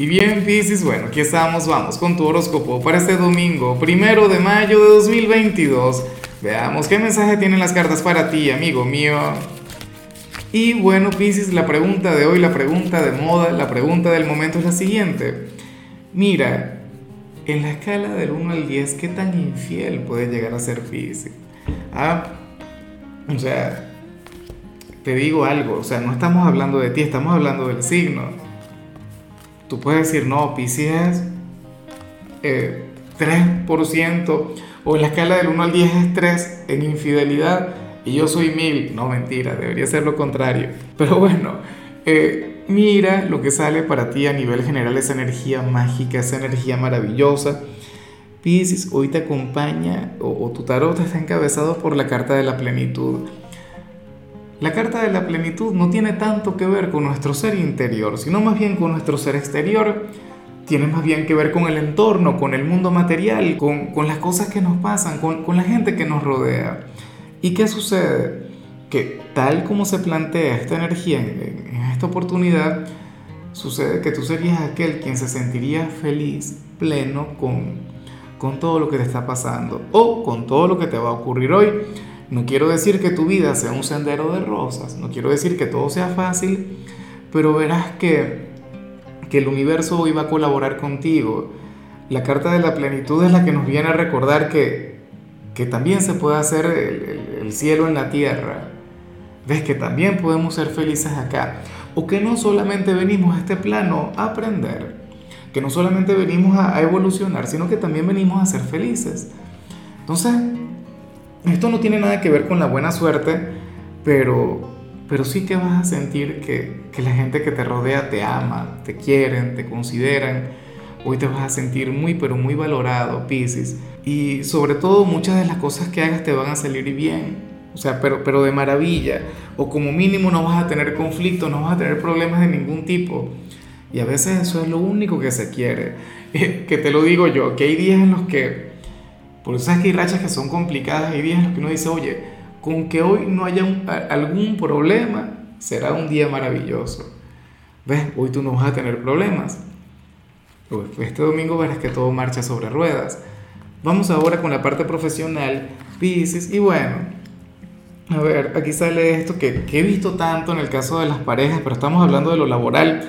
Y bien, Piscis, bueno, aquí estamos, vamos con tu horóscopo para este domingo, primero de mayo de 2022. Veamos qué mensaje tienen las cartas para ti, amigo mío. Y bueno, Piscis, la pregunta de hoy, la pregunta de moda, la pregunta del momento es la siguiente. Mira, en la escala del 1 al 10, ¿qué tan infiel puede llegar a ser Piscis? Ah, o sea, te digo algo, o sea, no estamos hablando de ti, estamos hablando del signo Tú puedes decir, no, Pisces es 3%, o en la escala del 1 al 10 es 3 en infidelidad, y yo soy 1000. No, mentira, debería ser lo contrario. Pero bueno, eh, mira lo que sale para ti a nivel general, esa energía mágica, esa energía maravillosa. Pisces hoy te acompaña, o, o tu tarot está encabezado por la carta de la plenitud. La carta de la plenitud no tiene tanto que ver con nuestro ser interior, sino más bien con nuestro ser exterior. Tiene más bien que ver con el entorno, con el mundo material, con, las cosas que nos pasan, con, la gente que nos rodea. ¿Y qué sucede? Que tal como se plantea esta energía en, esta oportunidad, sucede que tú serías aquel quien se sentiría feliz, pleno con, con todo lo que te está pasando o con todo lo que te va a ocurrir hoy. No quiero decir que tu vida sea un sendero de rosas, no quiero decir que todo sea fácil, pero verás que, que el universo hoy va a colaborar contigo. La carta de la plenitud es la que nos viene a recordar que, que también se puede hacer el, el, cielo en la tierra. Ves que también podemos ser felices acá. O que no solamente venimos a este plano a aprender, que no solamente venimos a, a evolucionar, sino que también venimos a ser felices. Entonces, esto no tiene nada que ver con la buena suerte, pero, pero sí que vas a sentir que, que la gente que te rodea te ama, te quieren, te consideran. Hoy te vas a sentir muy, pero muy valorado, Pisces. Y sobre todo muchas de las cosas que hagas te van a salir bien. O sea, pero, pero de maravilla. O como mínimo no vas a tener conflicto, no vas a tener problemas de ningún tipo. Y a veces eso es lo único que se quiere. que te lo digo yo, que hay días en los que por eso que hay rachas que son complicadas, hay días en los que uno dice, oye, con que hoy no haya algún problema, será un día maravilloso. ¿Ves? Hoy tú no vas a tener problemas. Pues este domingo verás que todo marcha sobre ruedas. Vamos ahora con la parte profesional, Pisces, y bueno, a ver, aquí sale esto que, que he visto tanto en el caso de las parejas, pero estamos hablando de lo laboral.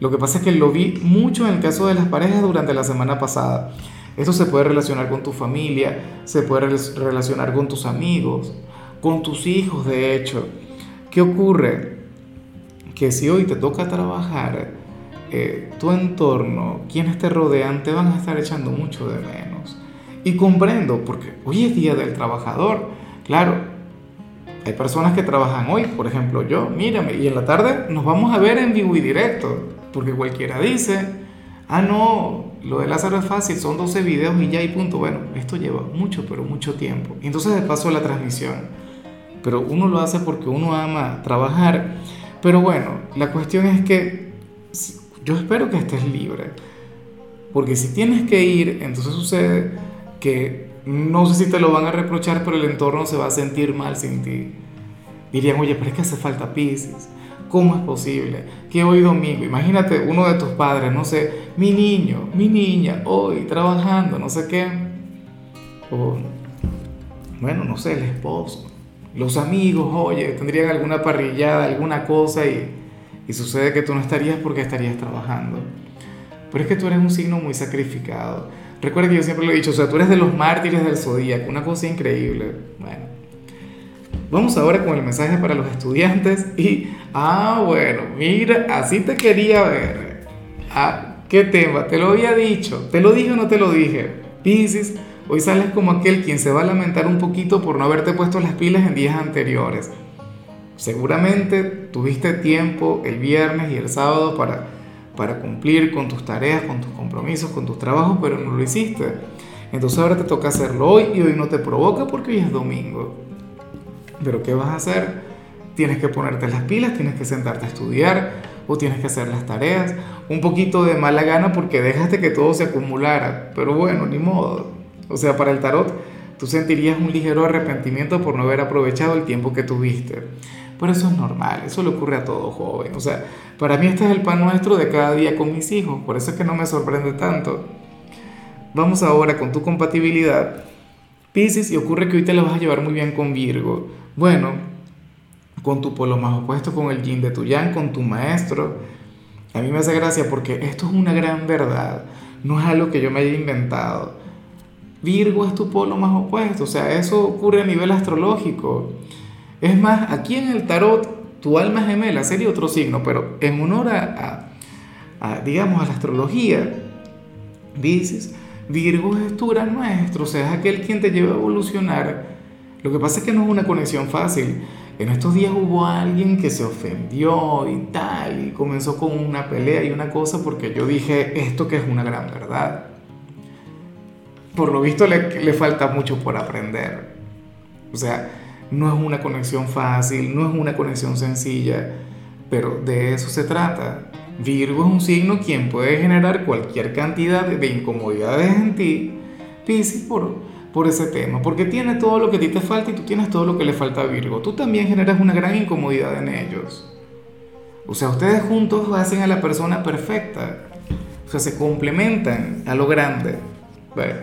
Lo que pasa es que lo vi mucho en el caso de las parejas durante la semana pasada. Esto se puede relacionar con tu familia, se puede relacionar con tus amigos, con tus hijos, de hecho. ¿Qué ocurre? Que si hoy te toca trabajar, eh, tu entorno, quienes te rodean, te van a estar echando mucho de menos. Y comprendo, porque hoy es Día del Trabajador. Claro, hay personas que trabajan hoy, por ejemplo yo, mírame, y en la tarde nos vamos a ver en vivo y directo, porque cualquiera dice, ah, no, lo de Lázaro es fácil, son 12 videos y ya hay punto. Bueno, esto lleva mucho, pero mucho tiempo. Entonces de paso la transmisión. Pero uno lo hace porque uno ama trabajar. Pero bueno, la cuestión es que yo espero que estés libre. Porque si tienes que ir, entonces sucede que no sé si te lo van a reprochar, pero el entorno se va a sentir mal sin ti. Dirían, oye, pero es que hace falta Pisces ¿Cómo es posible que hoy domingo, imagínate uno de tus padres, no sé, mi niño, mi niña, hoy trabajando, no sé qué, o bueno, no sé, el esposo, los amigos, oye, tendrían alguna parrillada, alguna cosa y, y sucede que tú no estarías porque estarías trabajando. Pero es que tú eres un signo muy sacrificado. Recuerda que yo siempre lo he dicho, o sea, tú eres de los mártires del zodíaco, una cosa increíble. Bueno, Vamos ahora con el mensaje para los estudiantes y, ah, bueno, mira, así te quería ver. Ah, ¿qué tema? Te lo había dicho. ¿Te lo dije o no te lo dije? Piscis, hoy sales como aquel quien se va a lamentar un poquito por no haberte puesto las pilas en días anteriores. Seguramente tuviste tiempo el viernes y el sábado para, para cumplir con tus tareas, con tus compromisos, con tus trabajos, pero no lo hiciste. Entonces ahora te toca hacerlo hoy y hoy no te provoca porque hoy es domingo. Pero ¿qué vas a hacer? Tienes que ponerte las pilas, tienes que sentarte a estudiar o tienes que hacer las tareas. Un poquito de mala gana porque dejaste que todo se acumulara. Pero bueno, ni modo. O sea, para el tarot tú sentirías un ligero arrepentimiento por no haber aprovechado el tiempo que tuviste. Pero eso es normal, eso le ocurre a todo joven. O sea, para mí este es el pan nuestro de cada día con mis hijos, por eso es que no me sorprende tanto. Vamos ahora con tu compatibilidad. Piscis, y ocurre que hoy te lo vas a llevar muy bien con Virgo. Bueno, con tu polo más opuesto, con el yin de tu yang, con tu maestro. A mí me hace gracia porque esto es una gran verdad, no es algo que yo me haya inventado. Virgo es tu polo más opuesto, o sea, eso ocurre a nivel astrológico. Es más, aquí en el tarot, tu alma gemela sería otro signo, pero en honor a, a, digamos, a la astrología, dices, Virgo es tu gran maestro, o sea, es aquel quien te lleva a evolucionar. Lo que pasa es que no es una conexión fácil. En estos días hubo alguien que se ofendió y tal, y comenzó con una pelea y una cosa porque yo dije esto que es una gran verdad. Por lo visto le, le falta mucho por aprender. O sea, no es una conexión fácil, no es una conexión sencilla, pero de eso se trata. Virgo es un signo quien puede generar cualquier cantidad de incomodidades en ti, Piscis por, por ese tema, porque tiene todo lo que a ti te falta y tú tienes todo lo que le falta a Virgo. Tú también generas una gran incomodidad en ellos. O sea, ustedes juntos hacen a la persona perfecta. O sea, se complementan a lo grande. Bueno,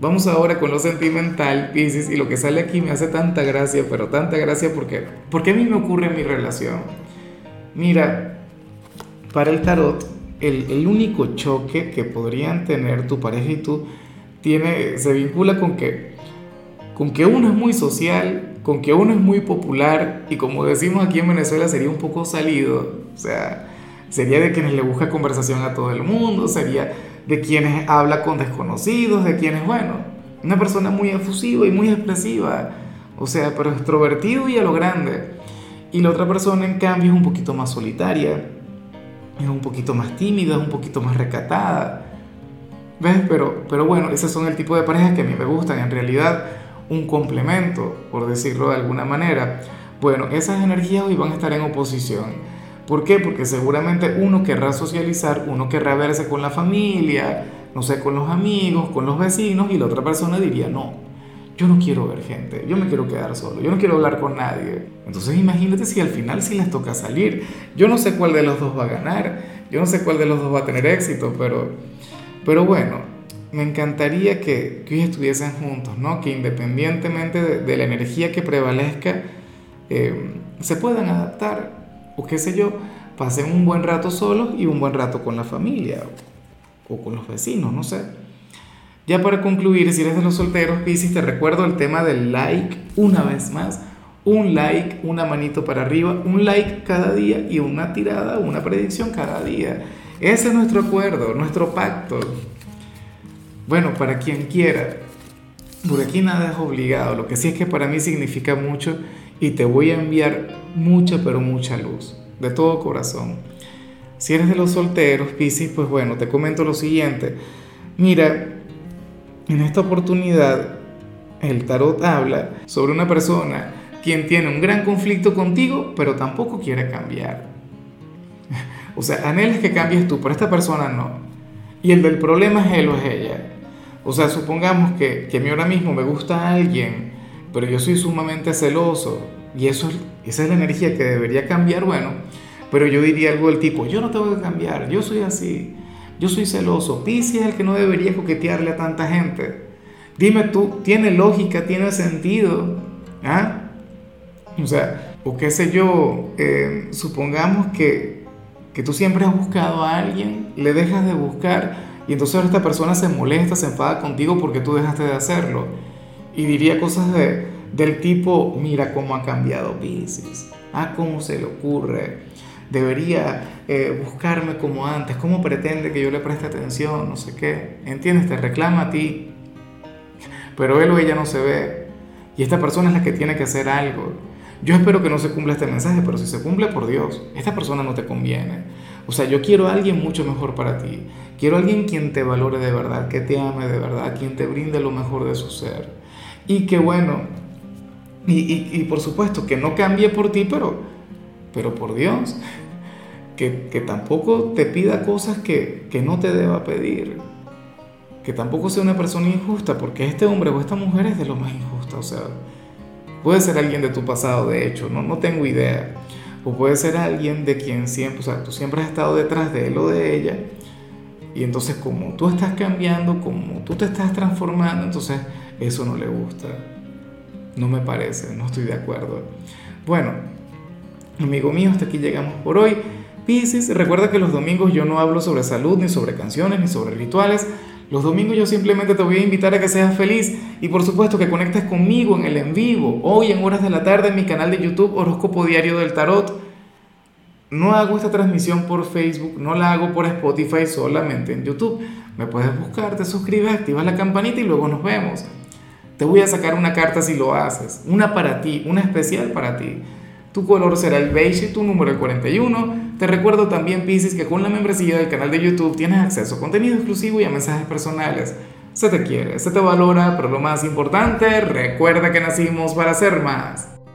vamos ahora con lo sentimental, Pisces, y lo que sale aquí me hace tanta gracia, pero tanta gracia porque, porque a mí me ocurre en mi relación. Mira, para el tarot, el, el único choque que podrían tener tu pareja y tú tiene, se vincula con que, con que uno es muy social, con que uno es muy popular y como decimos aquí en Venezuela sería un poco salido, o sea, sería de quienes le busca conversación a todo el mundo, sería de quienes habla con desconocidos, de quienes, bueno, una persona muy efusiva y muy expresiva, o sea, pero extrovertido y a lo grande. Y la otra persona, en cambio, es un poquito más solitaria, es un poquito más tímida, es un poquito más recatada. ¿Ves? Pero, pero bueno, ese son el tipo de parejas que a mí me gustan. En realidad, un complemento, por decirlo de alguna manera. Bueno, esas energías hoy van a estar en oposición. ¿Por qué? Porque seguramente uno querrá socializar, uno querrá verse con la familia, no sé, con los amigos, con los vecinos, y la otra persona diría, no, yo no quiero ver gente, yo me quiero quedar solo, yo no quiero hablar con nadie. Entonces imagínate si al final sí les toca salir. Yo no sé cuál de los dos va a ganar, yo no sé cuál de los dos va a tener éxito, pero pero bueno, me encantaría que, que hoy estuviesen juntos, ¿no? Que independientemente de, la energía que prevalezca, eh, se puedan adaptar, o qué sé yo, pasen un buen rato solos y un buen rato con la familia, o, o con los vecinos, no sé. Ya para concluir, si eres de los solteros, Piscis, te recuerdo el tema del like una vez más. Un like, una manito para arriba, un like cada día y una tirada, una predicción cada día. Ese es nuestro acuerdo, nuestro pacto. Bueno, para quien quiera, por aquí nada es obligado. Lo que sí es que para mí significa mucho y te voy a enviar mucha, pero mucha luz, de todo corazón. Si eres de los solteros, Piscis, pues bueno, te comento lo siguiente. Mira, en esta oportunidad el tarot habla sobre una persona quien tiene un gran conflicto contigo, pero tampoco quiere cambiar. O sea, anhelas que cambies tú, pero esta persona no. Y el del problema es él o es ella. O sea, supongamos que, que a mí ahora mismo me gusta alguien, pero yo soy sumamente celoso y eso, esa es la energía que debería cambiar, bueno, pero yo diría algo del tipo, yo no tengo que cambiar, yo soy así, yo soy celoso, Pisces es el que no debería coquetearle a tanta gente. Dime tú, ¿tiene lógica, tiene sentido? ¿Ah? O sea, o qué sé yo, eh, supongamos que, que tú siempre has buscado a alguien, le dejas de buscar y entonces esta persona se molesta, se enfada contigo porque tú dejaste de hacerlo. Y diría cosas de, del tipo, mira cómo ha cambiado Pisces, ah, cómo se le ocurre, debería eh, buscarme como antes, cómo pretende que yo le preste atención, no sé qué, ¿entiendes? Te reclama a ti, pero él o ella no se ve. Y esta persona es la que tiene que hacer algo. Yo espero que no se cumpla este mensaje, pero si se cumple, por Dios, esta persona no te conviene. O sea, yo quiero a alguien mucho mejor para ti. Quiero a alguien quien te valore de verdad, que te ame de verdad, quien te brinde lo mejor de su ser. Y que bueno, y, por supuesto que no cambie por ti, pero, pero por Dios, que, que tampoco te pida cosas que, que no te deba pedir. Que tampoco sea una persona injusta, porque este hombre o esta mujer es de lo más injusta. O sea, Puede ser alguien de tu pasado, de hecho, no, no tengo idea. O puede ser alguien de quien siempre, o sea, tú siempre has estado detrás de él o de ella. Y entonces como tú estás cambiando, como tú te estás transformando, entonces eso no le gusta. No me parece, no estoy de acuerdo. Bueno, amigo mío, hasta aquí llegamos por hoy. Piscis, recuerda que los domingos yo no hablo sobre salud, ni sobre canciones, ni sobre rituales. Los domingos yo simplemente te voy a invitar a que seas feliz y por supuesto que conectes conmigo en el en vivo, hoy en horas de la tarde en mi canal de YouTube Horóscopo Diario del Tarot. No hago esta transmisión por Facebook, no la hago por Spotify, solamente en YouTube. Me puedes buscar, te suscribes, activas la campanita y luego nos vemos. Te voy a sacar una carta si lo haces, una para ti, una especial para ti. Tu color será el beige y tu número el 41. Te recuerdo también, Pisces, que con la membresía del canal de YouTube tienes acceso a contenido exclusivo y a mensajes personales. Se te quiere, se te valora, pero lo más importante, recuerda que nacimos para ser más.